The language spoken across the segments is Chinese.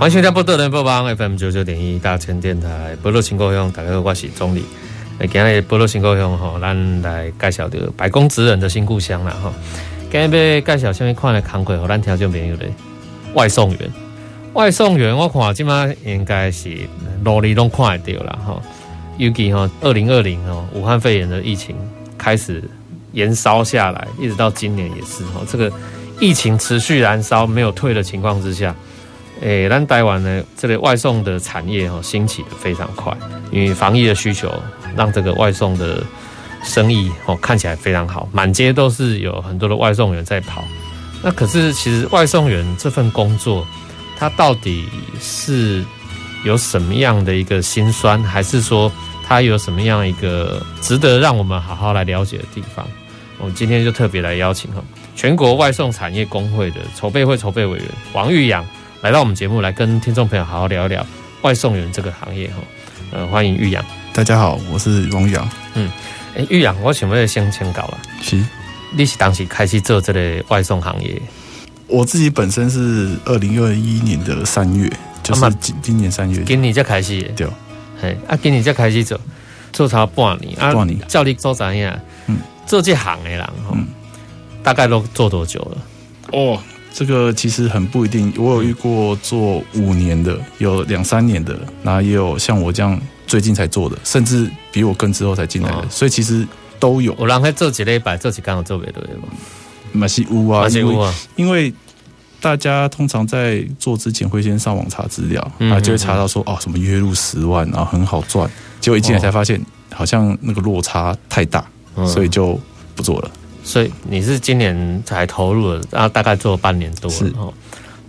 欢迎收听宝岛联播网 FM 九九点一大千电台，宝岛新故乡，大家好，我是总理。今日宝岛新故乡吼，咱来介绍的百工职人的新故乡啦吼。今日要介绍什么款的工作，和咱听众朋友咧。外送员，外送员，我看今嘛应该是努力拢看得到啦吼。尤其吼，二零二零吼，武汉肺炎的疫情开始延烧下来，一直到今年也是吼，这个疫情持续燃烧，没有退的情况之下。诶，咱台湾呢，这个外送的产业哈兴起的非常快，因为防疫的需求，让这个外送的生意哦看起来非常好，满街都是有很多的外送员在跑。那可是其实外送员这份工作，它到底是有什么样的一个辛酸，还是说它有什么样一个值得让我们好好来了解的地方？我们今天就特别来邀请哈全国外送产业工会的筹备会筹备委员王玉洋。来到我们节目，来跟听众朋友好好聊一聊外送员这个行业哈。呃，欢迎玉阳。大家好，我是王玉阳。嗯，哎，玉阳，我想问先请教啊。是，你是当时开始做这个外送行业？我自己本身是二零二一年的三月，就是今今年三月，今年才开始。对，嘿，啊，今年才开始做，做差半年啊。半年。照你做怎样？嗯，做这行的人，嗯，大概都做多久了？哦。这个其实很不一定，我有遇过做五年的，有两三年的，然后也有像我这样最近才做的，甚至比我更之后才进来的，哦、所以其实都有。我让他做几礼拜，做几刚好做别的嘛。马西乌啊，马西乌啊，因为大家通常在做之前会先上网查资料，嗯、哼哼然后就会查到说哦，什么月入十万，然后很好赚，结果一进来才发现好像那个落差太大，哦、所以就不做了。所以你是今年才投入的，然后大概做了半年多了。是哦，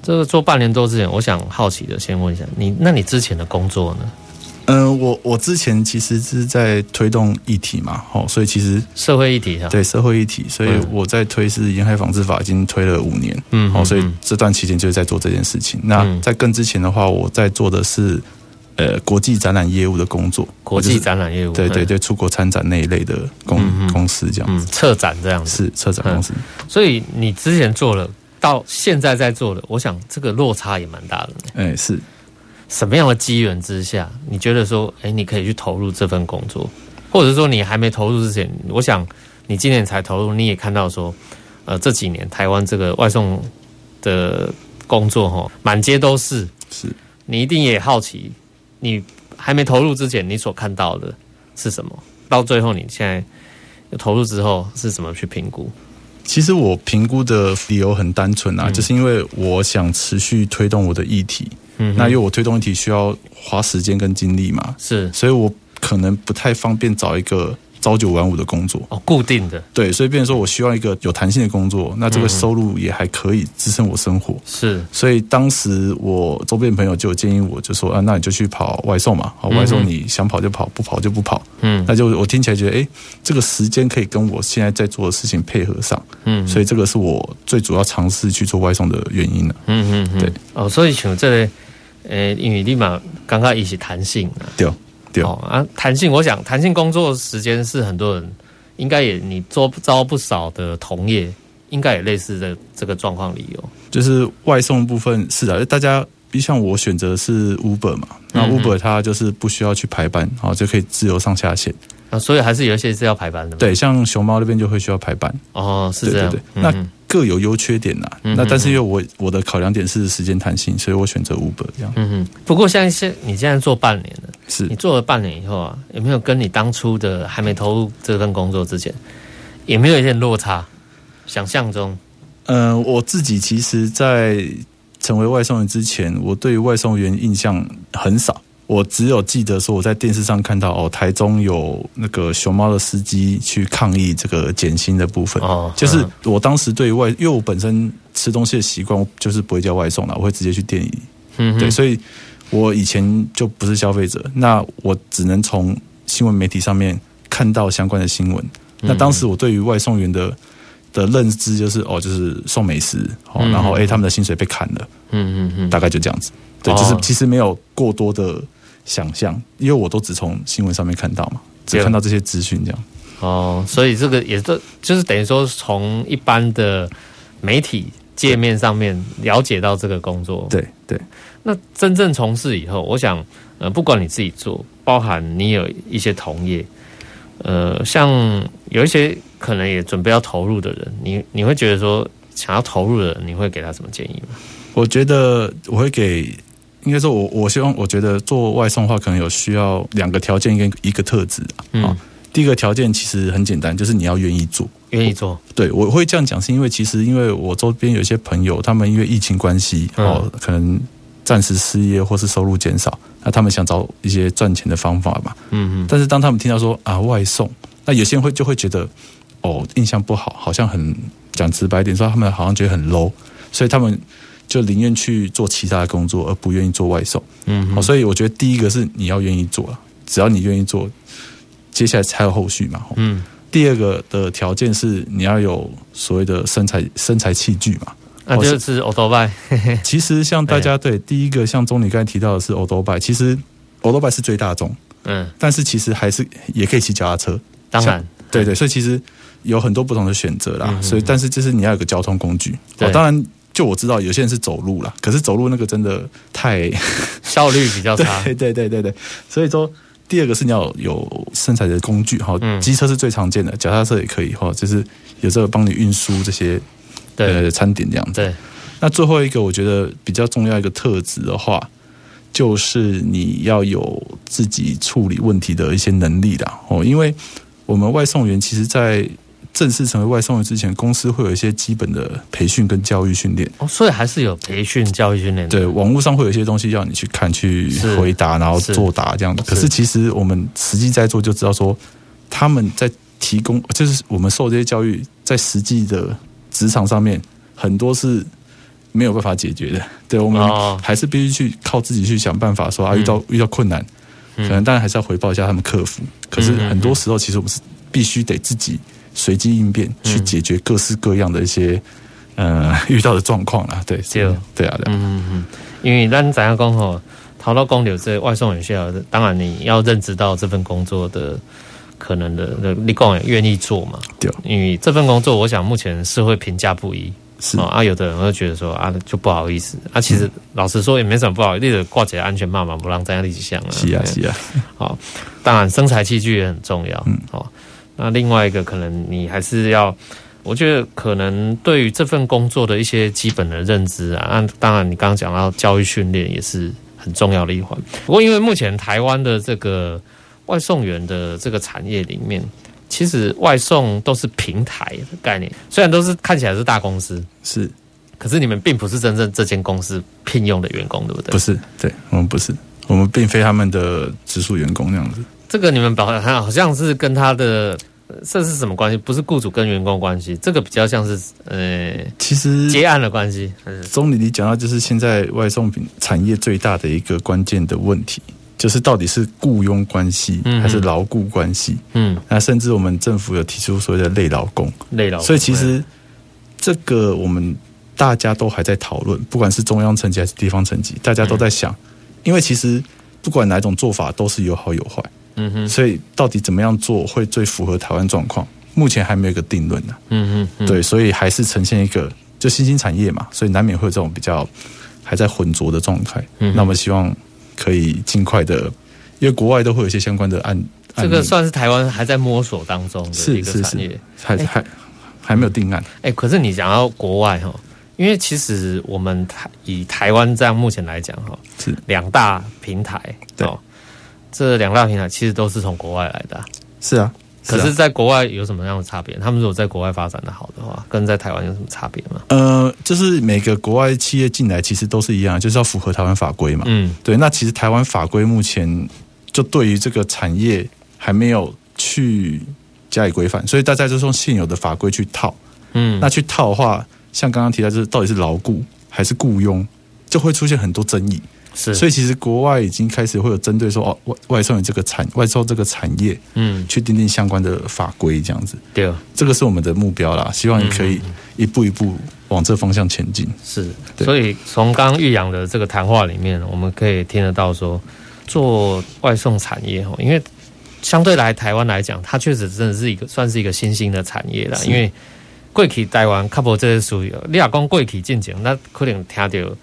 这个做半年多之前，我想好奇的先问一下你，那你之前的工作呢？嗯、呃，我我之前其实是在推动议题嘛，哦，所以其实社会议题啊，对社会议题，所以我在推是沿海防治法已经推了五年，嗯，哦，所以这段期间就是在做这件事情。嗯、那在更之前的话，我在做的是。呃，国际展览业务的工作，国际展览业务，对对对，出国参展那一类的公、嗯、公司这样子，策展这样子是策展公司。所以你之前做了，到现在在做的，我想这个落差也蛮大的。哎，是什么样的机缘之下，你觉得说，哎，你可以去投入这份工作，或者说你还没投入之前，我想你今年才投入，你也看到说，呃，这几年台湾这个外送的工作哈，满街都是，是你一定也好奇。你还没投入之前，你所看到的是什么？到最后，你现在投入之后是怎么去评估？其实我评估的理由很单纯啊，嗯、就是因为我想持续推动我的议题。嗯，那因为我推动议题需要花时间跟精力嘛，是，所以我可能不太方便找一个。朝九晚五的工作哦，固定的对，所以变成说我需要一个有弹性的工作，那这个收入也还可以支撑我生活。是，所以当时我周边朋友就有建议我，就说啊，那你就去跑外送嘛，好，外送你想跑就跑，不跑就不跑。嗯，那就我听起来觉得，哎，这个时间可以跟我现在在做的事情配合上。嗯，所以这个是我最主要尝试去做外送的原因了。嗯嗯，对。哦，所以像这个，呃，因为立马刚刚一起弹性啊，对。对哦啊，弹性，我想弹性工作时间是很多人应该也你做招不少的同业，应该也类似的这个状况理由，就是外送部分是的，大家像我选择是 Uber 嘛，那 Uber 它就是不需要去排班，然后就可以自由上下线。啊，所以还是有一些是要排班的。对，像熊猫那边就会需要排班。哦，是这样。对对对，嗯、那各有优缺点呐。嗯、那但是因为我我的考量点是时间弹性，所以我选择 Uber 这样。嗯哼。不过像现你现在做半年了，是你做了半年以后啊，有没有跟你当初的还没投入这份工作之前，有没有一点落差？想象中？嗯、呃，我自己其实，在成为外送员之前，我对外送员印象很少。我只有记得说我在电视上看到哦，台中有那个熊猫的司机去抗议这个减薪的部分。哦，就是我当时对外，因为我本身吃东西的习惯就是不会叫外送了，我会直接去店里。嗯，对，所以我以前就不是消费者，那我只能从新闻媒体上面看到相关的新闻。那当时我对于外送员的的认知就是哦，就是送美食哦，然后诶，他们的薪水被砍了。嗯嗯嗯，大概就这样子。对，就是其实没有过多的。想象，因为我都只从新闻上面看到嘛，只看到这些资讯这样。哦，所以这个也是，就是等于说从一般的媒体界面上面了解到这个工作。对对。那真正从事以后，我想，呃，不管你自己做，包含你有一些同业，呃，像有一些可能也准备要投入的人，你你会觉得说想要投入的人，你会给他什么建议吗？我觉得我会给。应该说我，我我希望，我觉得做外送的话，可能有需要两个条件跟一个特质啊。嗯，第一个条件其实很简单，就是你要愿意做，愿意做。对，我会这样讲，是因为其实因为我周边有一些朋友，他们因为疫情关系哦，可能暂时失业或是收入减少，那他们想找一些赚钱的方法嘛。嗯嗯。但是当他们听到说啊外送，那有些人会就会觉得哦印象不好，好像很讲直白一点说，他们好像觉得很 low，所以他们。就宁愿去做其他的工作，而不愿意做外送。嗯，好，所以我觉得第一个是你要愿意做，只要你愿意做，接下来才有后续嘛。嗯，第二个的条件是你要有所谓的身材身材器具嘛，那就是欧兜拜。其实像大家对第一个，像钟你刚才提到的是欧兜拜，其实欧兜拜是最大众。嗯，但是其实还是也可以骑脚踏车。当然，对对，所以其实有很多不同的选择啦。所以，但是就是你要有个交通工具。哦，当然。就我知道，有些人是走路啦，可是走路那个真的太 效率比较差。对对对对对，所以说第二个是你要有身材的工具哈，机车是最常见的，脚踏车也可以哈，就是有时候帮你运输这些呃餐点这样子。对，那最后一个我觉得比较重要一个特质的话，就是你要有自己处理问题的一些能力啦哦，因为我们外送员其实，在正式成为外送员之前，公司会有一些基本的培训跟教育训练哦，所以还是有培训教育训练。对，网络上会有一些东西要你去看、去回答，然后作答这样的。可是其实我们实际在做就知道说，他们在提供，就是我们受这些教育，在实际的职场上面，很多是没有办法解决的。对，我们还是必须去靠自己去想办法，说啊，遇到遇到困难，可能当然还是要回报一下他们客服。可是很多时候，其实我们是必须得自己。随机应变去解决各式各样的一些呃 遇到的状况啦，对，对。啊，对啊，嗯嗯，因为咱怎样讲吼，逃到公牛这外送员需要，当然你要认知到这份工作的可能的，你讲也愿意做嘛，对，因为这份工作，我想目前社会评价不一，是。啊，有的人会觉得说啊，就不好意思，啊，其实老实说也没什么不好意思，挂起来安全帽嘛，不让大家立即想啊，是啊是啊，好，当然生财器具也很重要，嗯，好。那另外一个可能你还是要，我觉得可能对于这份工作的一些基本的认知啊，那当然你刚刚讲到教育训练也是很重要的一环。不过因为目前台湾的这个外送员的这个产业里面，其实外送都是平台的概念，虽然都是看起来是大公司，是，可是你们并不是真正这间公司聘用的员工，对不对？不是，对，我们不是，我们并非他们的直属员工那样子。这个你们好像好像是跟他的。这是什么关系？不是雇主跟员工关系，这个比较像是呃，其实结案的关系。总理，你讲到就是现在外送品产业最大的一个关键的问题，就是到底是雇佣关系还是劳雇关系？嗯，那甚至我们政府有提出所谓的累劳工，累劳工。所以其实这个我们大家都还在讨论，不管是中央层级还是地方层级，大家都在想，因为其实不管哪种做法都是有好有坏。嗯哼，所以到底怎么样做会最符合台湾状况？目前还没有一个定论呢。嗯哼，对，所以还是呈现一个就新兴产业嘛，所以难免会有这种比较还在混浊的状态。嗯，那我们希望可以尽快的，因为国外都会有一些相关的案。这个算是台湾还在摸索当中的一个产业，还还还没有定案。哎，可是你讲到国外哈，因为其实我们台以台湾这样目前来讲哈，是两大平台对。这两大平台其实都是从国外来的，啊，是啊，可是，在国外有什么样的差别？他们如果在国外发展的好的话，跟在台湾有什么差别吗？呃，就是每个国外企业进来其实都是一样，就是要符合台湾法规嘛。嗯，对。那其实台湾法规目前就对于这个产业还没有去加以规范，所以大家就用现有的法规去套。嗯，那去套的话，像刚刚提到，就是到底是牢固还是雇佣，就会出现很多争议。是，所以其实国外已经开始会有针对说哦外外送员这个产外送这个产业，嗯，去订定相关的法规这样子。对，这个是我们的目标啦，希望你可以一步一步往这方向前进。是，所以从刚刚玉阳的这个谈话里面，我们可以听得到说，做外送产业哦，因为相对来台湾来讲，它确实真的是一个算是一个新兴的产业啦。因为过去台湾 couple 这些属于你讲过去进前，那可能听到。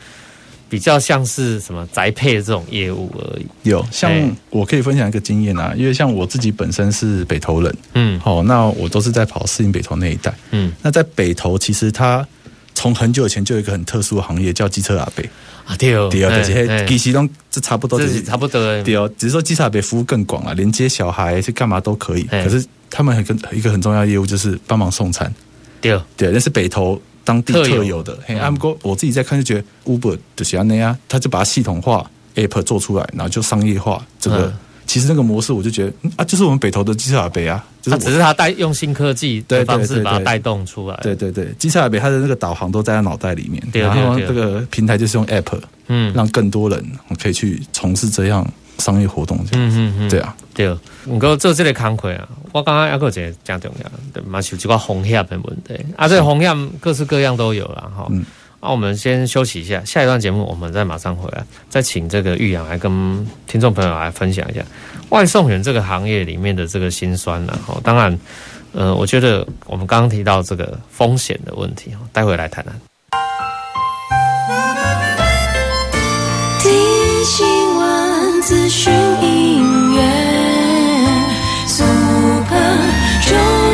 比较像是什么宅配的这种业务而已。有，像我可以分享一个经验啊，因为像我自己本身是北投人，嗯，好，那我都是在跑适应北投那一带，嗯，那在北投其实它从很久以前就有一个很特殊的行业叫机车阿伯啊，对哦，对哦，这些其实都这差不多，这差不多，对哦，只是说机车阿伯服务更广了，连接小孩是干嘛都可以，可是他们很跟一个很重要的业务就是帮忙送餐，对，对，那是北投。当地特有。的，嘿，阿姆哥，我自己在看就觉得 Uber 就是那样，他就把它系统化 App 做出来，然后就商业化。这个、嗯、其实那个模式，我就觉得啊，就是我们北投的机车阿伯啊，就是只是他带用新科技的方式把它带动出来。对对对，机车阿伯他的那个导航都在他脑袋里面，然后这个平台就是用 App，嗯，让更多人可以去从事这样。商业活动这样，嗯嗯嗯，对啊，对。不过做这个工作啊，我刚刚还有一个讲重要，对嘛，是这个风险的问题啊，这个风险各式各样都有了哈。嗯，那我们先休息一下，下一段节目我们再马上回来，再请这个玉阳来跟听众朋友来分享一下外送员这个行业里面的这个辛酸了哈。当然，呃，我觉得我们刚刚提到这个风险的问题，待会来谈谈。资讯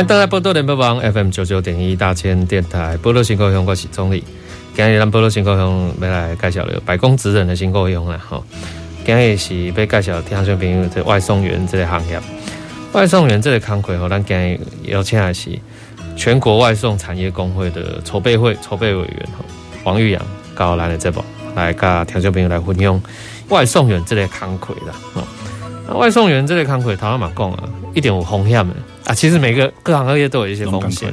欢迎登来波多联播网 FM 九九点一大千电台波多新故乡，我是宗理。今日咱波多新故乡要来介绍了百工职人的新故乡啦，吼。今日是要介绍听众朋友这外送员这个行业。外送员这个工作，咱今日邀请的是全国外送产业工会的筹备会筹备委员吼，王玉阳高兰的这部来跟听众朋友来分享外送员这个工作啦吼。那外送员这个工作，头先嘛讲啊，一点有风险的。啊，其实每个各行各业都有一些风险，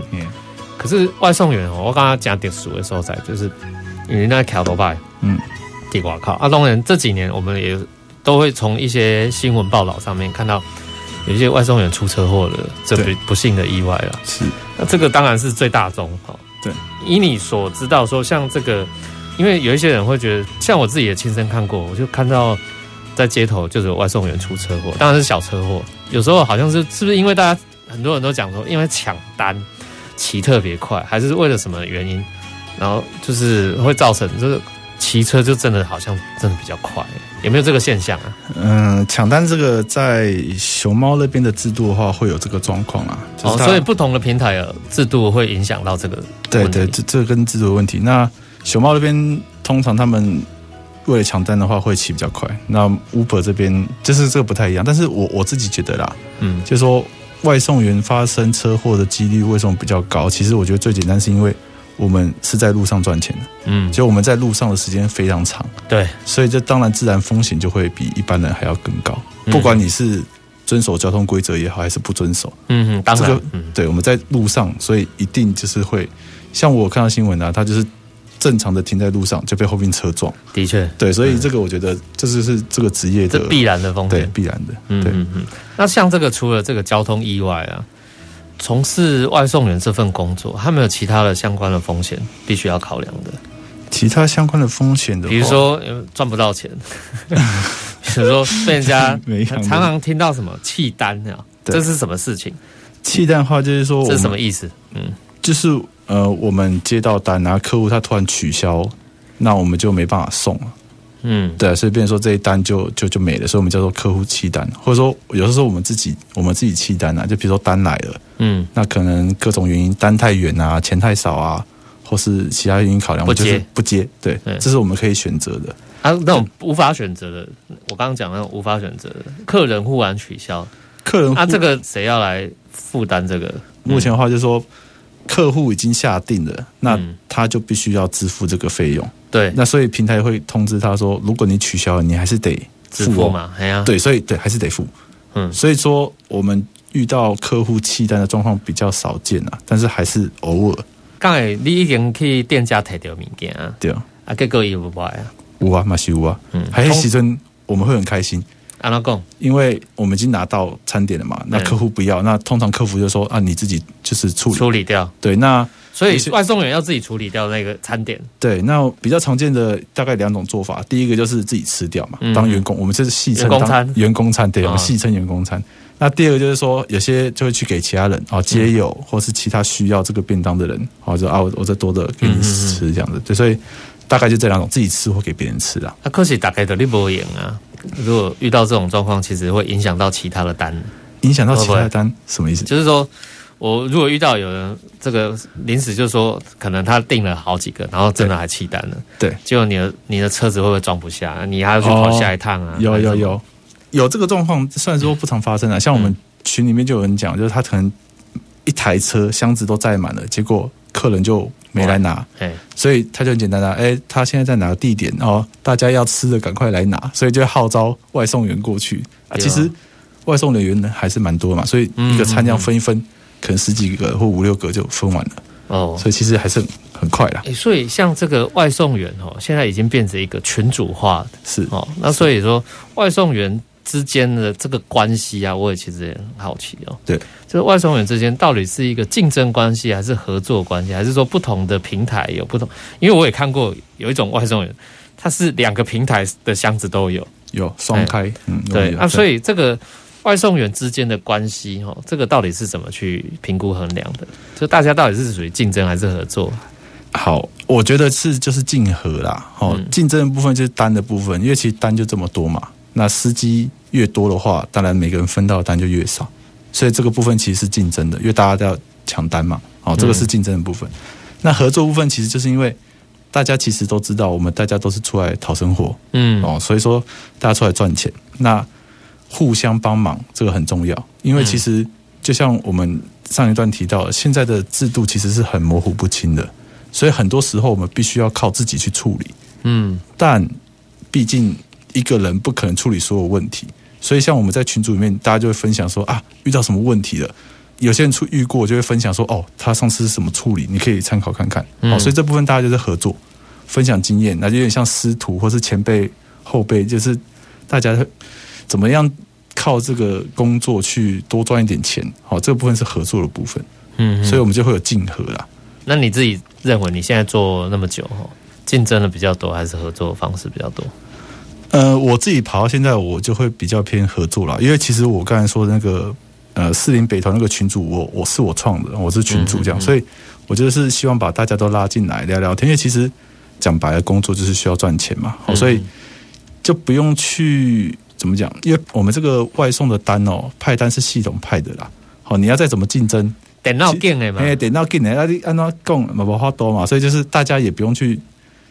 可是外送员哦，我刚刚讲点数的所在，就是因为那桥头牌，嗯，地瓜靠啊。当然这几年我们也都会从一些新闻报道上面看到有一些外送员出车祸的这不不幸的意外了。是，那这个当然是最大宗哈。对，以你所知道说，像这个，因为有一些人会觉得，像我自己也亲身看过，我就看到在街头就是有外送员出车祸，当然是小车祸，有时候好像是是不是因为大家。很多人都讲说，因为抢单骑特别快，还是为了什么原因？然后就是会造成，就是骑车就真的好像真的比较快，有没有这个现象啊？嗯，抢单这个在熊猫那边的制度的话，会有这个状况啊。哦，所以不同的平台的制度会影响到这个。对对，这这跟制度的问题。那熊猫那边通常他们为了抢单的话，会骑比较快。那 Uber 这边就是这个不太一样，但是我我自己觉得啦，嗯，就是说。外送员发生车祸的几率为什么比较高？其实我觉得最简单是因为我们是在路上赚钱的，嗯，就我们在路上的时间非常长，对，所以这当然自然风险就会比一般人还要更高。不管你是遵守交通规则也好，还是不遵守，嗯嗯，当然，对，我们在路上，所以一定就是会像我看到新闻啊，他就是正常的停在路上就被后面车撞。的确，对，所以这个我觉得这就是这个职业的必然的风险，对，必然的。嗯嗯嗯。那像这个除了这个交通意外啊，从事外送员这份工作，他没有其他的相关的风险必须要考量的？其他相关的风险的，比如说赚不到钱，比如说被人家 常常听到什么弃单啊，这是什么事情？弃单的话就是说，这是什么意思？嗯，就是呃，我们接到单，然后客户他突然取消，那我们就没办法送了。嗯，对，所以变成说这一单就就就没了，所以我们叫做客户弃单，或者说有的时候我们自己我们自己弃单啊，就比如说单来了，嗯，那可能各种原因单太远啊，钱太少啊。或是其他原因考量，不接不接，对，这是我们可以选择的。啊，那种无法选择的，我刚刚讲那种无法选择的，客人忽然取消，客人啊，这个谁要来负担这个？目前的话就是说，客户已经下定了，那他就必须要支付这个费用。对，那所以平台会通知他说，如果你取消了，你还是得付嘛。哎呀，对，所以对，还是得付。嗯，所以说我们遇到客户弃单的状况比较少见啊，但是还是偶尔。刚才你已经去店家提到物件啊，对啊，啊，结果有无买啊？有啊，嘛是有啊，嗯，还是时阵我们会很开心。安怎讲？因为我们已经拿到餐点了嘛，那客户不要，那通常客服就说啊，你自己就是处理处理掉。对，那所以外送员要自己处理掉那个餐点。对，那比较常见的大概两种做法，第一个就是自己吃掉嘛，当员工，我们这是戏称员工餐，员工餐，对，我们戏称员工餐。那第二个就是说，有些就会去给其他人啊，街友或是其他需要这个便当的人，好就啊，我我再多的给你吃这样子，对，所以大概就这两种，自己吃或给别人吃啊。那可是大概都你不赢啊，如果遇到这种状况，其实会影响到其他的单，影响到其他的单什么意思？就是说我如果遇到有人这个临时就是说，可能他订了好几个，然后真的还弃单了，对，结果你的你的车子会不会装不下？你还要去跑下一趟啊？有有有。有这个状况，虽然说不常发生啊，像我们群里面就有人讲，就是他可能一台车箱子都载满了，结果客人就没来拿，所以他就很简单的，哎，他现在在哪个地点哦？大家要吃的赶快来拿，所以就号召外送员过去啊。其实外送人员呢还是蛮多嘛，所以一个餐这样分一分，可能十几个或五六个就分完了哦。所以其实还是很快啦。所以像这个外送员哦，现在已经变成一个群主化的，是哦。那所以说外送员。之间的这个关系啊，我也其实也很好奇哦。对，就是外送员之间到底是一个竞争关系，还是合作关系，还是说不同的平台有不同？因为我也看过有一种外送员，他是两个平台的箱子都有，有双开。嗯，对啊，所以这个外送员之间的关系，哈，这个到底是怎么去评估衡量的？就大家到底是属于竞争还是合作？好，我觉得是就是竞合啦。哦，竞争的部分就是单的部分，因为其实单就这么多嘛。那司机越多的话，当然每个人分到的单就越少，所以这个部分其实是竞争的，因为大家都要抢单嘛。哦，这个是竞争的部分。那合作部分其实就是因为大家其实都知道，我们大家都是出来讨生活，嗯，哦，所以说大家出来赚钱，那互相帮忙这个很重要。因为其实就像我们上一段提到的，现在的制度其实是很模糊不清的，所以很多时候我们必须要靠自己去处理，嗯，但毕竟。一个人不可能处理所有问题，所以像我们在群组里面，大家就会分享说啊，遇到什么问题了？有些人出遇过，就会分享说哦，他上次是什么处理，你可以参考看看。嗯、哦，所以这部分大家就是合作，分享经验，那就有点像师徒或是前辈后辈，就是大家怎么样靠这个工作去多赚一点钱。好、哦，这个部分是合作的部分。嗯，所以我们就会有竞合啦。那你自己认为你现在做那么久，竞争的比较多，还是合作的方式比较多？呃，我自己跑到现在，我就会比较偏合作啦，因为其实我刚才说的那个呃四零北投那个群主，我我是我创的，我是群主这样，嗯嗯嗯，所以我觉得是希望把大家都拉进来聊聊天，因为其实讲白了，工作就是需要赚钱嘛，好，所以就不用去怎么讲，因为我们这个外送的单哦，派单是系统派的啦，好，你要再怎么竞争，电脑进的嘛，哎，电脑进的，那你按照供嘛不花多嘛，所以就是大家也不用去，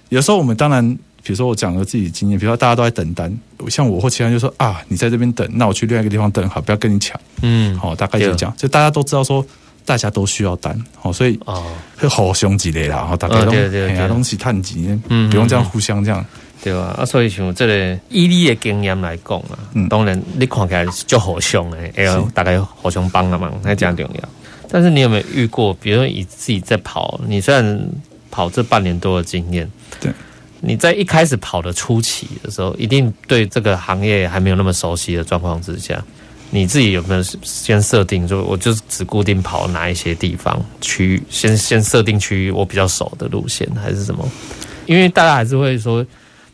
有时候我们当然。比如说我讲了自己的经验，比如说大家都在等单，像我或其他人就说啊，你在这边等，那我去另外一个地方等，好，不要跟你抢，嗯，好，大概就这样，就大家都知道说大家都需要单，好，所以哦，会好兄弟的啦，然后大家都对对东西探急，嗯，不用这样互相这样，对吧？啊，所以像这个以你的经验来讲啊，嗯，当然你看起来就好凶哎，哎呦，大概互相帮了忙，那这样重要。但是你有没有遇过，比如说你自己在跑，你虽然跑这半年多的经验，对，你在一开始跑的初期的时候，一定对这个行业还没有那么熟悉的状况之下，你自己有没有先设定，就我就只固定跑哪一些地方区域，先先设定区域我比较熟的路线，还是什么？因为大家还是会说，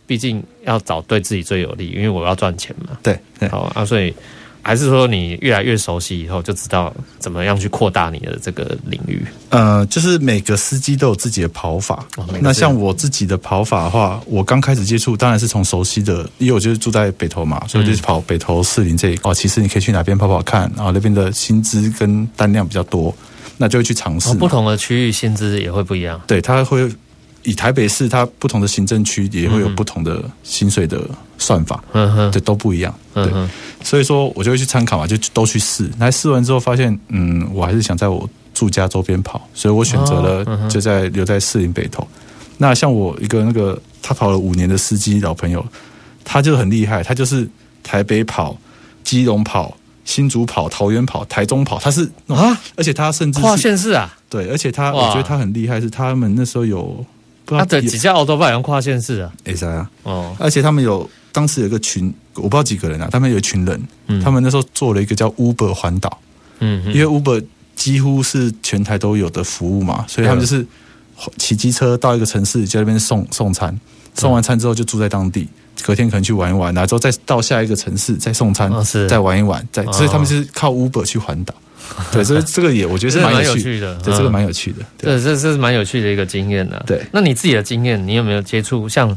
毕竟要找对自己最有利，因为我要赚钱嘛。对，对，好啊，所以。还是说你越来越熟悉以后，就知道怎么样去扩大你的这个领域？呃，就是每个司机都有自己的跑法。哦、那像我自己的跑法的话，我刚开始接触当然是从熟悉的，因为我就是住在北投嘛，所以就是跑北投士林这一块。哦，其实你可以去哪边跑跑看，然后那边的薪资跟单量比较多，那就会去尝试、哦。不同的区域薪资也会不一样。对，它会。以台北市，它不同的行政区也会有不同的薪水的算法，嗯哼，对，都不一样，对，所以说我就会去参考嘛，就都去试。来试完之后发现，嗯，我还是想在我住家周边跑，所以我选择了就在留在士林北投。那像我一个那个他跑了五年的司机老朋友，他就很厉害，他就是台北跑、基隆跑、新竹跑、桃园跑、台中跑，他是啊，而且他甚至跨县市啊，对，而且他我觉得他很厉害，是他们那时候有。他的几架欧洲拜用跨县市啊？哎呀，哦，而且他们有当时有一个群，我不知道几个人啊，他们有一群人，嗯，他们那时候做了一个叫 Uber 环岛，嗯，因为 Uber 几乎是全台都有的服务嘛，所以他们就是骑机车到一个城市，在那边送送餐，送完餐之后就住在当地，隔天可能去玩一玩，然后再到下一个城市再送餐，再玩一玩，再，所以他们是靠 Uber 去环岛。对，所以这个也我觉得是蛮有趣的，对，这个蛮有趣的，对，这是蛮有趣的一个经验的。对，那你自己的经验，你有没有接触？像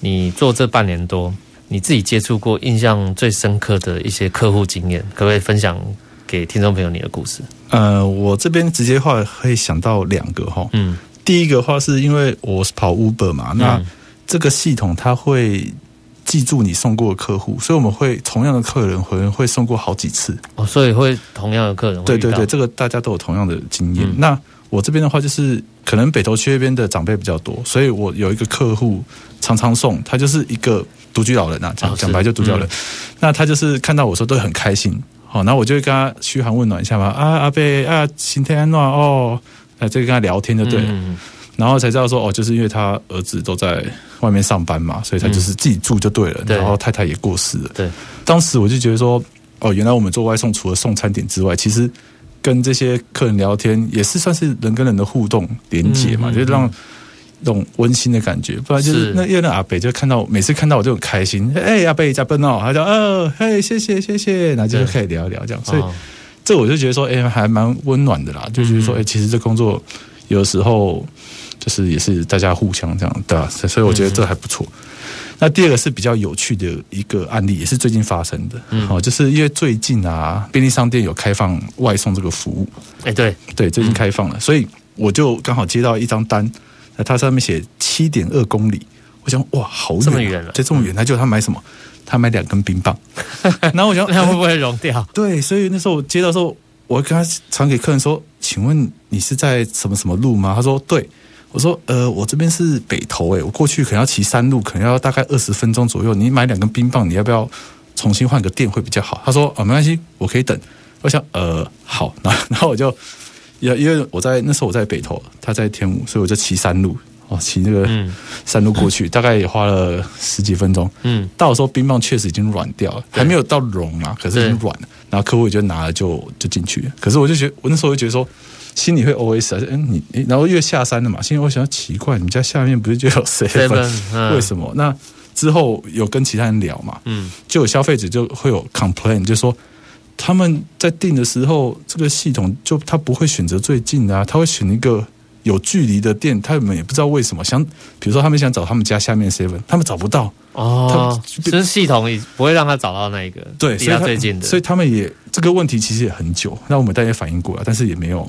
你做这半年多，你自己接触过印象最深刻的一些客户经验，可不可以分享给听众朋友你的故事？呃，我这边直接话会想到两个哈，嗯，第一个话是因为我是跑 Uber 嘛，那这个系统它会。记住你送过的客户，所以我们会同样的客人会会送过好几次哦，所以会同样的客人。对对对，这个大家都有同样的经验。嗯、那我这边的话，就是可能北投区那边的长辈比较多，所以我有一个客户常常送，他就是一个独居老人啊，讲讲白就独居老人。嗯、那他就是看到我说都很开心，好，然后我就会跟他嘘寒问暖一下嘛，啊阿伯啊，今天安暖哦，那，这个跟他聊天就对了。嗯然后才知道说哦，就是因为他儿子都在外面上班嘛，所以他就是自己住就对了。嗯、然后太太也过世了。对，当时我就觉得说，哦，原来我们做外送除了送餐点之外，其实跟这些客人聊天也是算是人跟人的互动连接嘛，嗯、就是让那种温馨的感觉。不然就是那因为那阿北就看到每次看到我就很开心，哎，阿北加班哦，他就哦，嘿，谢谢谢谢，然后就可以聊一聊这样。所以这我就觉得说，哎，还蛮温暖的啦。就觉得说，哎，其实这工作有时候。就是也是大家互相这样对吧？所以我觉得这还不错。嗯、那第二个是比较有趣的一个案例，也是最近发生的。嗯，哦，就是因为最近啊，便利商店有开放外送这个服务。哎，对对，最近开放了，嗯、所以我就刚好接到一张单，那它上面写七点二公里。我想哇，好远，啊，这么远了，就这么远。他就他买什么？他买两根冰棒。然后我想，他会不会融掉？对，所以那时候我接到时候，我跟他传给客人说：“请问你是在什么什么路吗？”他说：“对。”我说，呃，我这边是北投，诶，我过去可能要骑山路，可能要大概二十分钟左右。你买两根冰棒，你要不要重新换个店会比较好？他说，啊，没关系，我可以等。我想，呃，好，那然后我就，因因为我在那时候我在北投，他在天母，所以我就骑山路，哦，骑那个山路过去，嗯、大概也花了十几分钟。嗯，到的时候冰棒确实已经软掉了，还没有到融啊，可是已经软了。然后客户就拿了就就进去了。可是我就觉得，我那时候就觉得说。心里会 OS 啊，嗯，你，然后越下山了嘛，心里我想奇怪，你们家下面不是就有 seven？为什么？那之后有跟其他人聊嘛，嗯，就有消费者就会有 complain，就说他们在订的时候，这个系统就他不会选择最近的啊，他会选一个有距离的店，他们也不知道为什么，想比如说他们想找他们家下面 seven，他们找不到哦，就是系统也不会让他找到那一个对，离他最近的，所以他们也这个问题其实也很久，那我们大家反映过了，但是也没有。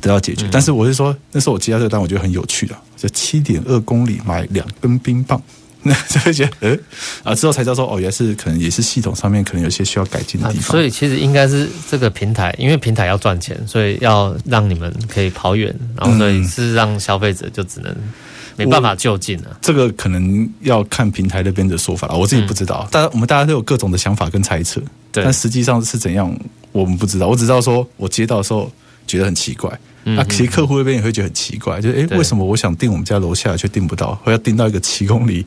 得到解决，但是我是说，那时候我接到这个单，我觉得很有趣的，就七点二公里买两根冰棒，那就会觉得，呃，啊，之后才知道说，哦，原来是可能也是系统上面可能有些需要改进的地方。所以其实应该是这个平台，因为平台要赚钱，所以要让你们可以跑远，然后所以是让消费者就只能没办法就近了。这个可能要看平台那边的说法了，我自己不知道。大家我们大家都有各种的想法跟猜测，对，但实际上是怎样，我们不知道。我只知道说我接到的时候。觉得很奇怪。那、啊，其实客户那边也会觉得很奇怪，就是哎，为什么我想订我们家楼下却订不到，或要订到一个七公里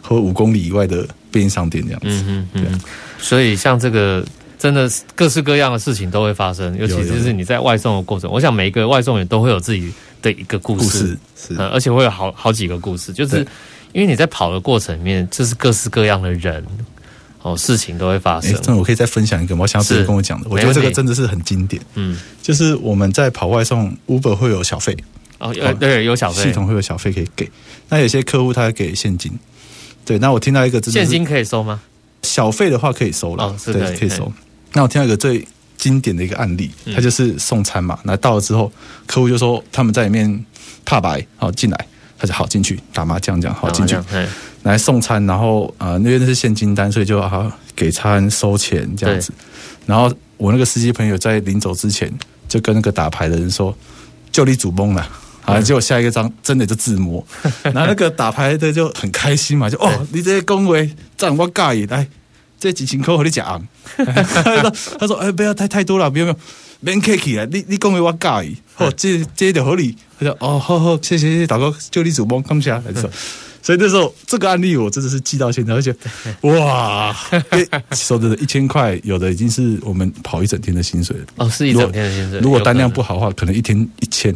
和五公里以外的便利商店这样子？嗯嗯嗯。所以像这个，真的各式各样的事情都会发生，尤其是你在外送的过程，我想每一个外送员都会有自己的一个故事，故事是、呃，而且会有好好几个故事，就是因为你在跑的过程里面，就是各式各样的人。哦，事情都会发生。那我可以再分享一个吗？我想要别人跟我讲的，我觉得这个真的是很经典。嗯，就是我们在跑外送，Uber 会有小费。哦，对，有小费，系统会有小费可以给。那有些客户他会给现金。对，那我听到一个，现金可以收吗？小费的话可以收了。哦，是的，可以收。那我听到一个最经典的一个案例，他就是送餐嘛，那到了之后，客户就说他们在里面怕白，好进来，他就好进去打麻将，这样好进去。来送餐，然后啊、呃，那边是现金单，所以就好给餐收钱这样子。然后我那个司机朋友在临走之前，就跟那个打牌的人说：“就你主懵了。”啊，结果下一个张真的就自摸。然后那个打牌的就很开心嘛，就哦，你这些恭维这样我介意，来这几千块和你讲。他说：“他说哎，不要太太多了，不用不用，免客气了。你你恭维我介意，哦，这这就合理。”他说：“哦，好好，谢谢谢谢大哥，就你主懵，感谢。”他说。所以那时候这个案例我真的是记到现在，而且 哇，说真的，一千块有的已经是我们跑一整天的薪水了。哦，是一整天的薪水。如果单量不好的话，可能一天一千。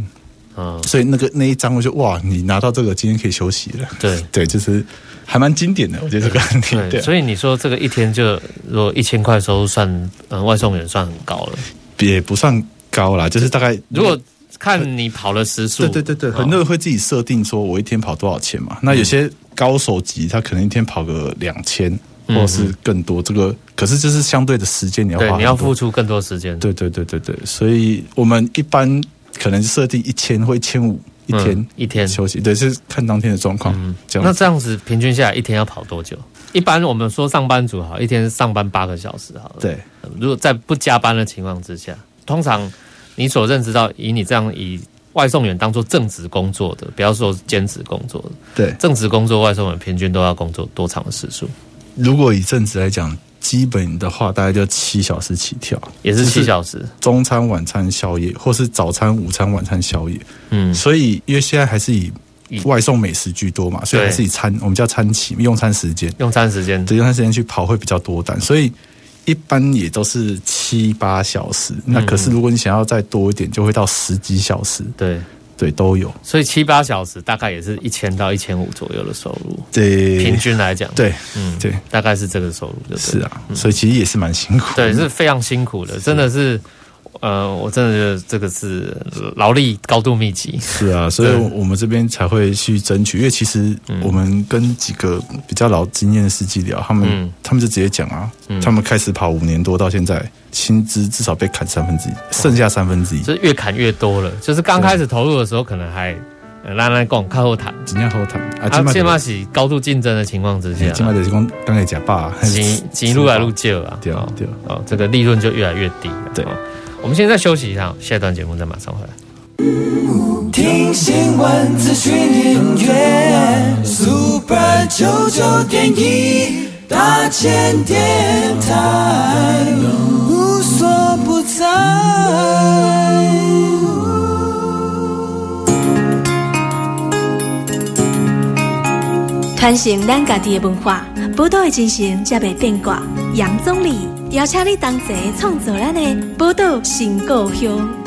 嗯，所以那个那一张我就哇，你拿到这个今天可以休息了。对 对，就是还蛮经典的，我觉得这个案例。对，所以你说这个一天就如果一千块收入算，嗯，外送员算很高了，也不算高啦，就是大概如果。看你跑了时速，对对对对，很多人会自己设定说，我一天跑多少钱嘛？那有些高手级，他可能一天跑个两千，或是更多。这个可是就是相对的时间你要花，你要付出更多时间。对对对对对，所以我们一般可能设定一千或一千五一天一天休息，对，是看当天的状况。这样，那这样子平均下来一天要跑多久？一般我们说上班族好，一天上班八个小时好了。对，如果在不加班的情况之下，通常。你所认知到，以你这样以外送员当做正职工作的，不要说兼职工作的，对，正职工作外送员平均都要工作多长的时数？如果以正职来讲，基本的话大概就七小时起跳，也是七小时，中餐、晚餐、宵夜，或是早餐、午餐、晚餐、宵夜。嗯，所以因为现在还是以外送美食居多嘛，所以还是以餐，我们叫餐期，用餐时间，用餐时间，对，用餐时间去跑会比较多单，所以。一般也都是七八小时，那可是如果你想要再多一点，就会到十几小时。对对，都有。所以七八小时大概也是一千到一千五左右的收入。对，平均来讲，对，嗯，对，大概是这个收入就。是啊，所以其实也是蛮辛苦的。对，是非常辛苦的，真的是。呃，我真的觉得这个是劳力高度密集。是啊，所以我们这边才会去争取，因为其实我们跟几个比较老经验的司机聊，他们、嗯、他们就直接讲啊，嗯、他们开始跑五年多到现在，薪资至少被砍三分之一，剩下三分之一，就是越砍越多了。就是刚开始投入的时候，可能还拉拉讲靠后谈，尽量后谈啊。起码是高度竞争的情况之下，起码就是讲刚才假爸，钱钱越来越少啊，对啊对哦，这个利润就越来越低，对。我们现在休息一下，下一段节目再马上回来。听新闻、资讯、音乐，Super 九九点一，大千电台，无所不在。传承咱家己的文化，宝岛的精神才袂变卦。杨宗理。邀请你同齐创造咱的宝岛新故乡。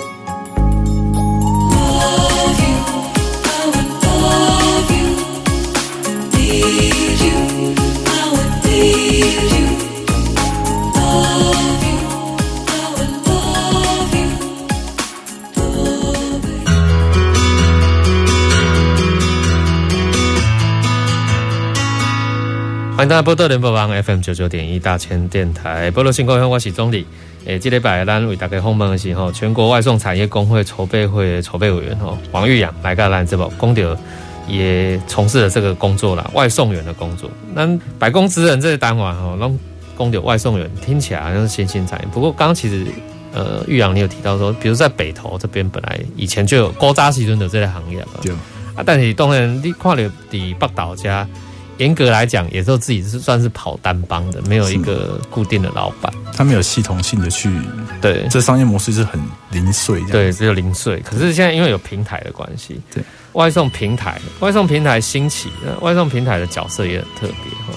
欢迎大家波多联播网 FM 九九点一大千电台，波多新故乡，我是总理。诶，这礼拜咱为大家访问的是吼全国外送产业工会筹备会筹备委员吼王玉阳来个咱这部公调也从事了这个工作啦，外送员的工作。那百工职人这个单位吼，让公调外送员听起来好像是新兴产业。不过刚刚其实呃玉阳你有提到说，比如在北投这边本来以前就有高扎西顿的这类行业嘛，对啊，但是当然你看到伫北岛家。严格来讲，也都自己是算是跑单帮的，没有一个固定的老板，他没有系统性的去对，这商业模式是很零碎，对，只有零碎。可是现在因为有平台的关系，对，外送平台，外送平台兴起，外送平台的角色也很特别哈，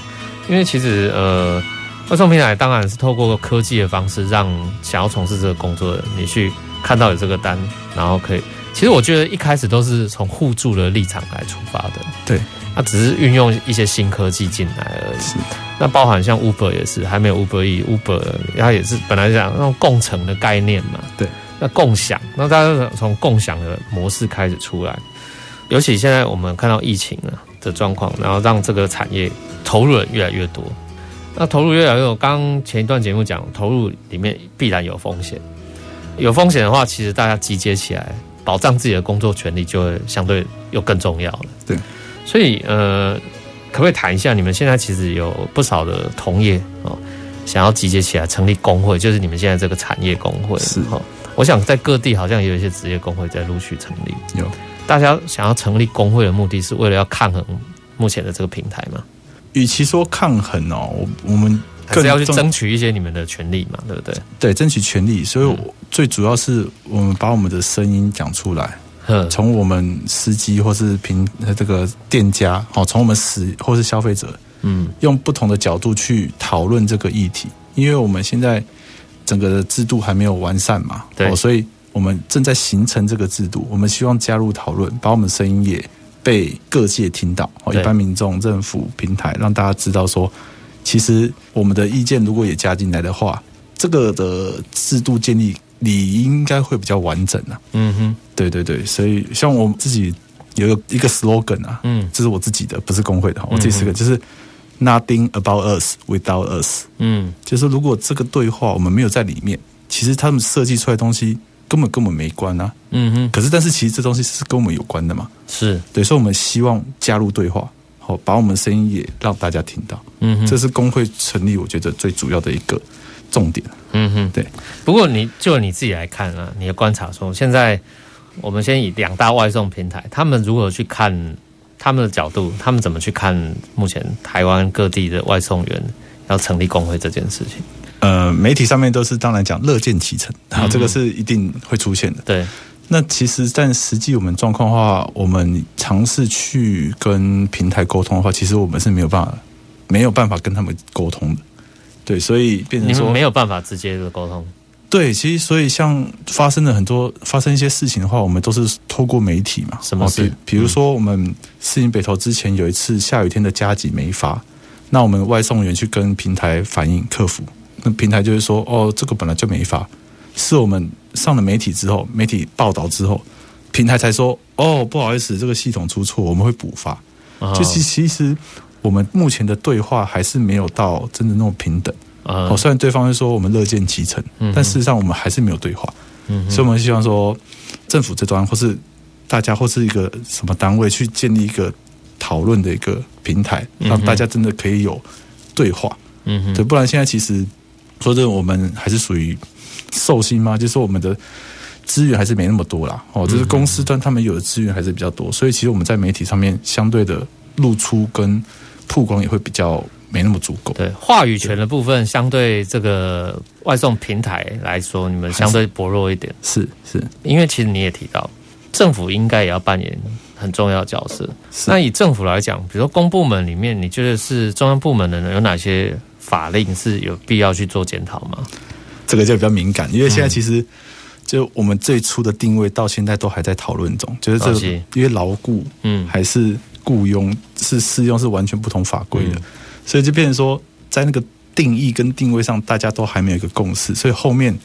因为其实呃，外送平台当然是透过科技的方式，让想要从事这个工作的你去看到有这个单，然后可以，其实我觉得一开始都是从互助的立场来出发的，对。它只是运用一些新科技进来而已。那包含像 Uber 也是，还没有 Uber E，Uber 它也是本来讲那种共乘的概念嘛。对，那共享，那大家从共享的模式开始出来。尤其现在我们看到疫情啊的状况，然后让这个产业投入的越来越多。那投入越来越多，刚前一段节目讲，投入里面必然有风险。有风险的话，其实大家集结起来，保障自己的工作权利，就会相对又更重要了。对。所以，呃，可不可以谈一下，你们现在其实有不少的同业哦，想要集结起来成立工会，就是你们现在这个产业工会是哈。我想在各地好像也有一些职业工会在陆续成立。有，大家想要成立工会的目的是为了要抗衡目前的这个平台吗？与其说抗衡哦，我我们更是要去争取一些你们的权利嘛，对不对？对，争取权利。所以最主要是我们把我们的声音讲出来。从我们司机或是平这个店家，哦，从我们使或是消费者，嗯，用不同的角度去讨论这个议题，因为我们现在整个的制度还没有完善嘛，对，所以我们正在形成这个制度，我们希望加入讨论，把我们声音也被各界听到，哦，一般民众、政府、平台，让大家知道说，其实我们的意见如果也加进来的话，这个的制度建立。你应该会比较完整啊，嗯哼，对对对，所以像我自己有一个一个 slogan 啊，嗯，这是我自己的，不是工会的，我自己是个，就是 Nothing about us without us，嗯，就是如果这个对话我们没有在里面，其实他们设计出来的东西根本跟我们没关啊，嗯哼，可是但是其实这东西是跟我们有关的嘛，是。对，所以我们希望加入对话，好，把我们声音也让大家听到，嗯哼，这是工会成立我觉得最主要的一个。重点，嗯哼，对。不过你就你自己来看啊，你的观察说，现在我们先以两大外送平台，他们如何去看他们的角度，他们怎么去看目前台湾各地的外送员要成立工会这件事情？呃，媒体上面都是当然讲乐见其成，然后这个是一定会出现的。对。那其实，但实际我们状况的话，我们尝试去跟平台沟通的话，其实我们是没有办法，没有办法跟他们沟通的。对，所以变成说你们没有办法直接的沟通。对，其实所以像发生了很多发生一些事情的话，我们都是透过媒体嘛。什么事？比如说我们世林北投之前有一次下雨天的加急没发，那我们外送员去跟平台反映客服，那平台就是说哦，这个本来就没发，是我们上了媒体之后，媒体报道之后，平台才说哦，不好意思，这个系统出错，我们会补发。就其其实。我们目前的对话还是没有到真的那么平等。哦，虽然对方会说我们乐见其成，但事实上我们还是没有对话。嗯，所以我们希望说政府这端或是大家或是一个什么单位去建立一个讨论的一个平台，让大家真的可以有对话。嗯，对，不然现在其实说真的，我们还是属于寿星嘛，就是说我们的资源还是没那么多啦。哦，就是公司端他们有的资源还是比较多，所以其实我们在媒体上面相对的露出跟。曝光也会比较没那么足够。对，话语权的部分，相对这个外送平台来说，你们相对薄弱一点。是是，因为其实你也提到，政府应该也要扮演很重要的角色。那以政府来讲，比如说公部门里面，你觉得是中央部门的人有哪些法令是有必要去做检讨吗？这个就比较敏感，因为现在其实就我们最初的定位到现在都还在讨论中，就是这个，因为牢固，嗯，还是。雇佣是适用是完全不同法规的，嗯，所以就变成说，在那个定义跟定位上，大家都还没有一个共识，所以后面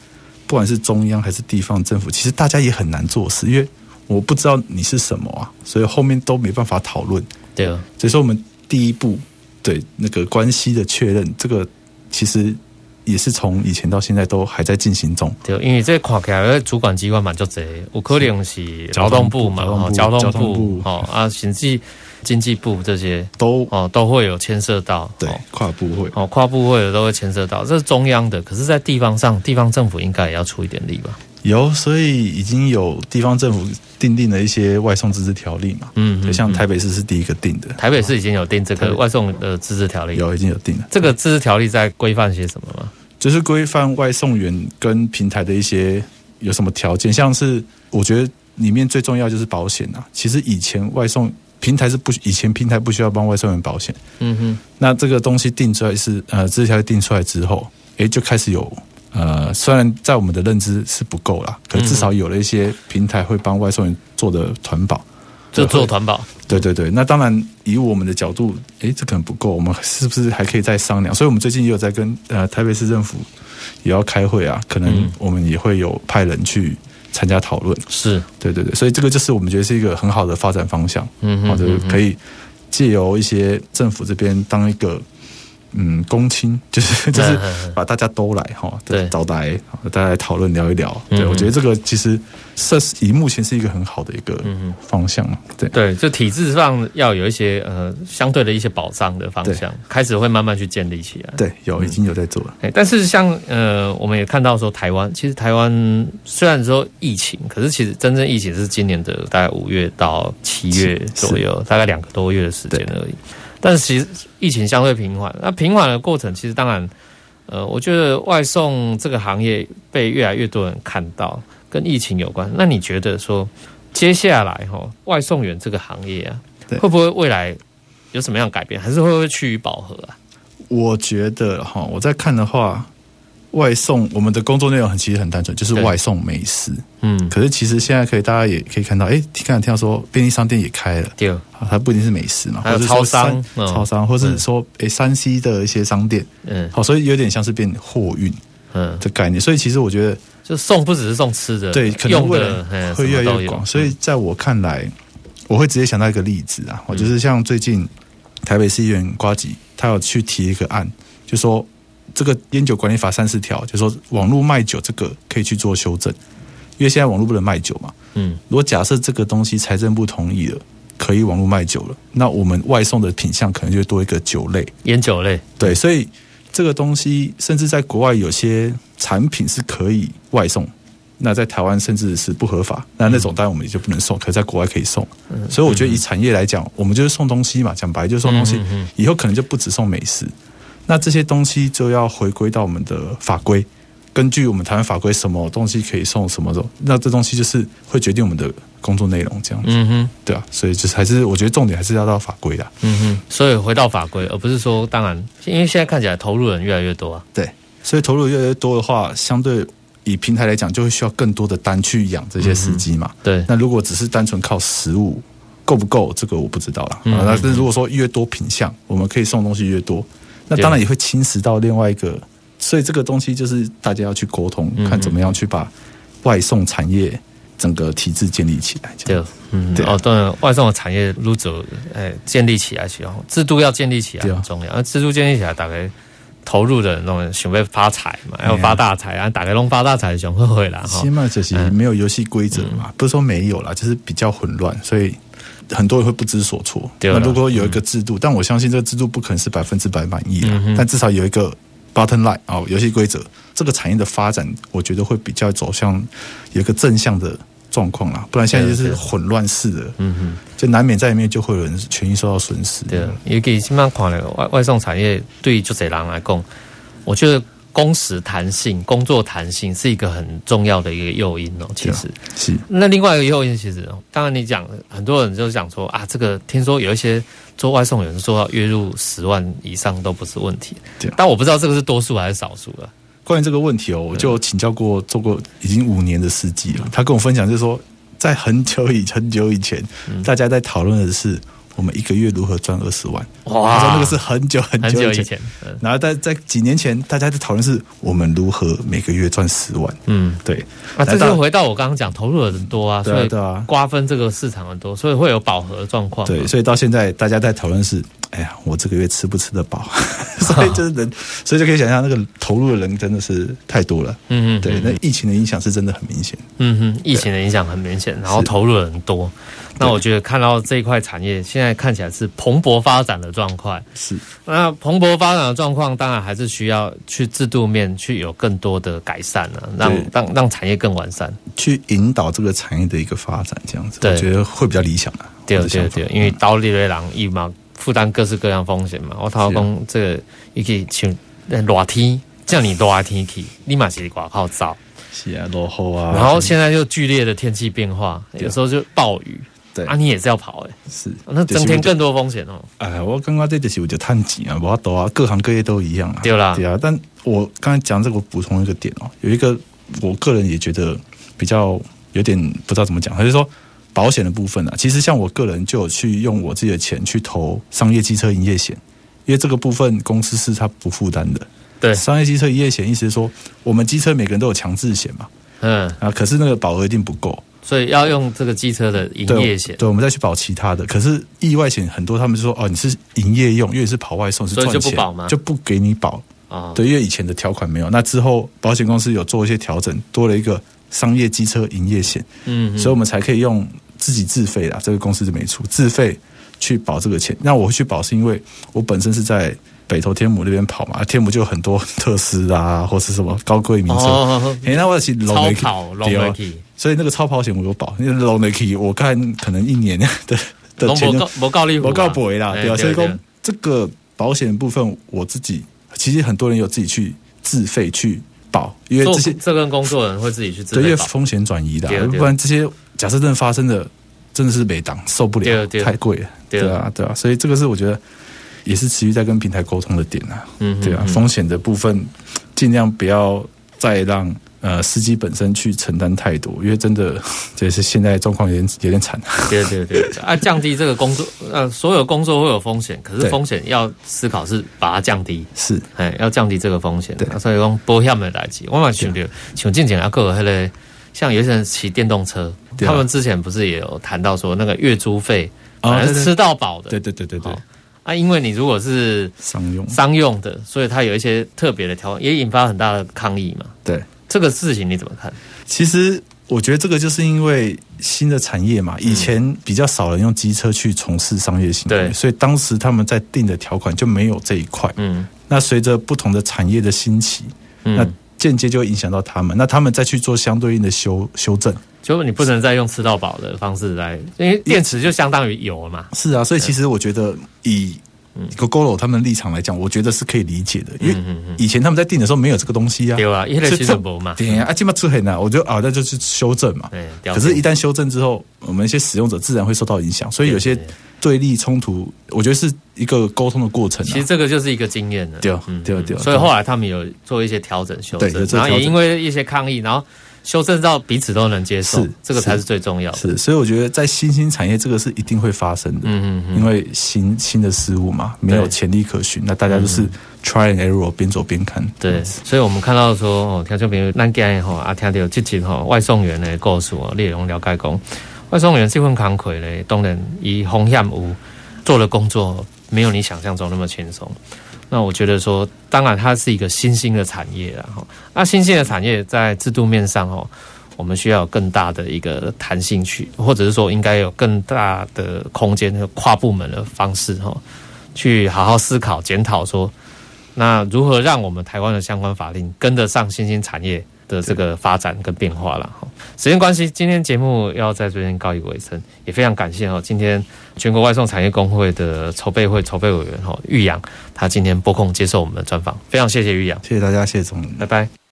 不管是中央还是地方政府，其实大家也很难做事，因为我不知道你是什么啊，所以后面都没办法讨论。对啊，所以说我们第一步对那个关系的确认，这个其实。也是从以前到现在都还在进行中。对，因为这看起来主管机关蛮多，有可能是劳动部嘛，交通部，交通部哦啊，甚至经济部这些都哦都会有牵涉到。对，跨部会哦，跨部会的都会牵涉到，这是中央的。可是，在地方上，地方政府应该也要出一点力吧？有，所以已经有地方政府订定了一些外送自治条例嘛。嗯，就像台北市是第一个定的。台北市已经有定这个外送的自治条例，有已经有定了。这个自治条例在规范些什么吗？就是规范外送员跟平台的一些有什么条件，像是我觉得里面最重要就是保险啊。其实以前外送平台是不，以前平台不需要帮外送员保险。嗯哼，那这个东西定出来是呃，自治条定出来之后，诶，就开始有。呃，虽然在我们的认知是不够啦，可至少有了一些平台会帮外送员做的团保，就做团保。对对对，那当然以我们的角度，诶，这可能不够，我们是不是还可以再商量？所以，我们最近也有在跟呃台北市政府也要开会啊，可能我们也会有派人去参加讨论。是，对对对，所以这个就是我们觉得是一个很好的发展方向。嗯，好的，可以借由一些政府这边当一个。嗯，公亲 就是就是把大家都来哈，对，找来大家来讨论聊一聊。对，我觉得这个其实是以目前是一个很好的一个方向嘛。对对，就体制上要有一些呃相对的一些保障的方向，开始会慢慢去建立起来。对，有已经有在做了。但是像呃，我们也看到说台湾，其实台湾虽然说疫情，可是其实真正疫情是今年的大概五月到七月左右，大概两个多月的时间而已。但是其实疫情相对平缓，那平缓的过程其实当然，呃，我觉得外送这个行业被越来越多人看到，跟疫情有关。那你觉得说接下来哈，外送员这个行业啊，会不会未来有什么样改变，还是会不会趋于饱和啊？我觉得哈，我在看的话。外送，我们的工作内容很其实很单纯，就是外送美食。嗯，可是其实现在可以，大家也可以看到，哎，听看听到说便利商店也开了，对，啊，它不一定是美食嘛，还有超商、超商，或者是说，哎，山西的一些商店，嗯，好，所以有点像是变货运，嗯，的概念。所以其实我觉得，就送不只是送吃的，对，可能未来会越来越广。所以在我看来，我会直接想到一个例子啊，我就是像最近台北市议员瓜吉，他有去提一个案，就说。这个烟酒管理法三十条，就是说网络卖酒这个可以去做修正，因为现在网络不能卖酒嘛。嗯，如果假设这个东西财政部同意了，可以网络卖酒了，那我们外送的品项可能就会多一个酒类，烟酒类。对，所以这个东西甚至在国外有些产品是可以外送，那在台湾甚至是不合法，那那种当然我们也就不能送，可是在国外可以送。所以我觉得以产业来讲，我们就是送东西嘛，讲白就是送东西，以后可能就不止送美食。那这些东西就要回归到我们的法规，根据我们台湾法规，什么东西可以送什么的，那这东西就是会决定我们的工作内容这样子。嗯哼，对啊，所以就是还是我觉得重点还是要到法规的。嗯哼，所以回到法规，而不是说当然，因为现在看起来投入人越来越多啊。对，所以投入越来越多的话，相对以平台来讲，就会需要更多的单去养这些司机嘛。对，那如果只是单纯靠食物够不够，这个我不知道了。嗯哼，那但是如果说越多品相，我们可以送东西越多。那当然也会侵蚀到另外一个，所以这个东西就是大家要去沟通，看怎么样去把外送产业整个体制建立起来。对，嗯，对哦，对，外送的产业路走，哎，建立起来需要制度要建立起来很重要，而制度建立起来，大概投入的那种想要发财嘛，要发大财啊，大概弄发大财就会了哈。起码就是没有游戏规则嘛，不是说没有啦，就是比较混乱，所以。很多人会不知所措。那如果有一个制度，但我相信这个制度不可能是百分之百满意的，但至少有一个 bottom line 哦，游戏规则，这个产业的发展，我觉得会比较走向有一个正向的状况啦。不然现在就是混乱式的，嗯哼，就难免在里面就会有人权益受到损失。对，尤其现在看了外外送产业，对于就这人来讲，我觉得。工时弹性、工作弹性是一个很重要的一个诱因哦。其实是那另外一个诱因，其实当然你讲很多人就讲说啊，这个听说有一些做外送员做到月入十万以上都不是问题。但我不知道这个是多数还是少数了。关于这个问题哦，我就请教过做过已经五年的司机了，他跟我分享就是说，在很久以很久以前，大家在讨论的是。我们一个月如何赚二十万？哇，那个是很久很久以前。然后在在几年前，大家在讨论是我们如何每个月赚十万。嗯，对。啊，这就回到我刚刚讲，投入的人多啊，所以瓜分这个市场很多，所以会有饱和状况。对，所以到现在大家在讨论是，哎呀，我这个月吃不吃得饱？所以就是人，所以就可以想象那个投入的人真的是太多了。嗯嗯，对。那疫情的影响是真的很明显。嗯哼，疫情的影响很明显，然后投入的人多。那我觉得看到这一块产业现在看起来是蓬勃发展的状况，是。那蓬勃发展的状况，当然还是需要去制度面去有更多的改善呢，让让让产业更完善，去引导这个产业的一个发展，这样子，我觉得会比较理想啊。对对对，因为刀利雷狼一嘛，负担各式各样风险嘛。我头讲这个一个像热天，叫你热天气，立马是挂靠走。是啊，落后啊，然后现在又剧烈的天气变化，有时候就暴雨。对啊，你也是要跑哎、欸，是，那增添更多风险哦。哎，我刚刚这就是我就探底啊，我多啊，各行各业都一样啊。对啦，对啊。但我刚才讲这个，我补充一个点哦，有一个我个人也觉得比较有点不知道怎么讲，就是说保险的部分啊，其实像我个人就有去用我自己的钱去投商业机车营业险，因为这个部分公司是他不负担的。对，商业机车营业险意思是说，我们机车每个人都有强制险嘛，嗯啊，可是那个保额一定不够。所以要用这个机车的营业险，对，我们再去保其他的。可是意外险很多，他们就说哦，你是营业用，因为你是跑外送是赚钱，就不保吗？就不给你保啊。对，因为以前的条款没有，那之后保险公司有做一些调整，多了一个商业机车营业险，嗯，所以我们才可以用自己自费啦。这个公司就没出自费去保这个钱。那我会去保，是因为我本身是在北投天母那边跑嘛，天母就有很多 特斯拉或是什么高贵名车，哎，那我是超跑所以那个超跑险我有保，因为老 Nike 我看可能一年 的的钱就不够力，不够赔啦，对啊，所以说这个保险部分我自己其实很多人有自己去自费去保，因为这些这跟工作人会自己去自费保，因为风险转移的，不然这些假设真的发生的真的是没挡受不了，太贵了，对啊。对啊，所以这个是我觉得也是持续在跟平台沟通的点啊，嗯，对啊，风险的部分尽量不要再让。呃，司机本身去承担太多，因为真的 这是现在状况有点有点惨。对对对，啊，降低这个工作，呃，所有工作会有风险，可是风险要思考是把它降低，是，哎，要降低这个风险。对，所以讲保险的代志，我蛮想到，像之前啊，各个那个，像有些人骑电动车，他们之前不是也有谈到说，那个月租费，反正吃到饱的。对对对对对。啊，因为你如果是商用商用的，所以它有一些特别的条款，也引发很大的抗议嘛。对。这个事情你怎么看？其实我觉得这个就是因为新的产业嘛，以前比较少人用机车去从事商业行为，所以当时他们在定的条款就没有这一块。嗯，那随着不同的产业的兴起，那间接就会影响到他们，那他们再去做相对应的修修正，就你不能再用吃到饱的方式来，因为电池就相当于油了嘛。是啊，所以其实我觉得以。Gogoro 他们的立场来讲，我觉得是可以理解的，因为以前他们在定的时候没有这个东西啊，对啊，因为其实不嘛，对啊，起码出很难，我觉得啊，那就是修正嘛。可是，一旦修正之后，我们一些使用者自然会受到影响，所以有些对立冲突，我觉得是一个沟通的过程。其实这个就是一个经验了，对啊对啊对啊。所以后来他们有做一些调整修正，然后也因为一些抗议，然后。修正到彼此都能接受，是这个才是最重要的。是，所以我觉得在新兴产业，这个是一定会发生的。嗯嗯，因为新新的事物嘛，没有潜力可循，那大家就是 try and error，边走边看。对，所以我们看到说，哦，听众朋友，咱今日吼啊，听到这集吼外送员的故事哦，内容了解讲，外送员这份工作呢，当然以风险无做的工作，没有你想象中那么轻松。那我觉得说，当然它是一个新兴的产业了哈。那新兴的产业在制度面上哦，我们需要有更大的一个弹性去，或者是说应该有更大的空间，跨部门的方式哈，去好好思考检讨说，那如何让我们台湾的相关法令跟得上新兴产业的这个发展跟变化了哈。时间关系，今天节目要在这边告一个尾声，也非常感谢哈，今天全国外送产业工会的筹备会筹备委员哈玉阳，他今天拨空接受我们的专访，非常谢谢玉阳，谢谢大家，谢谢总，拜拜。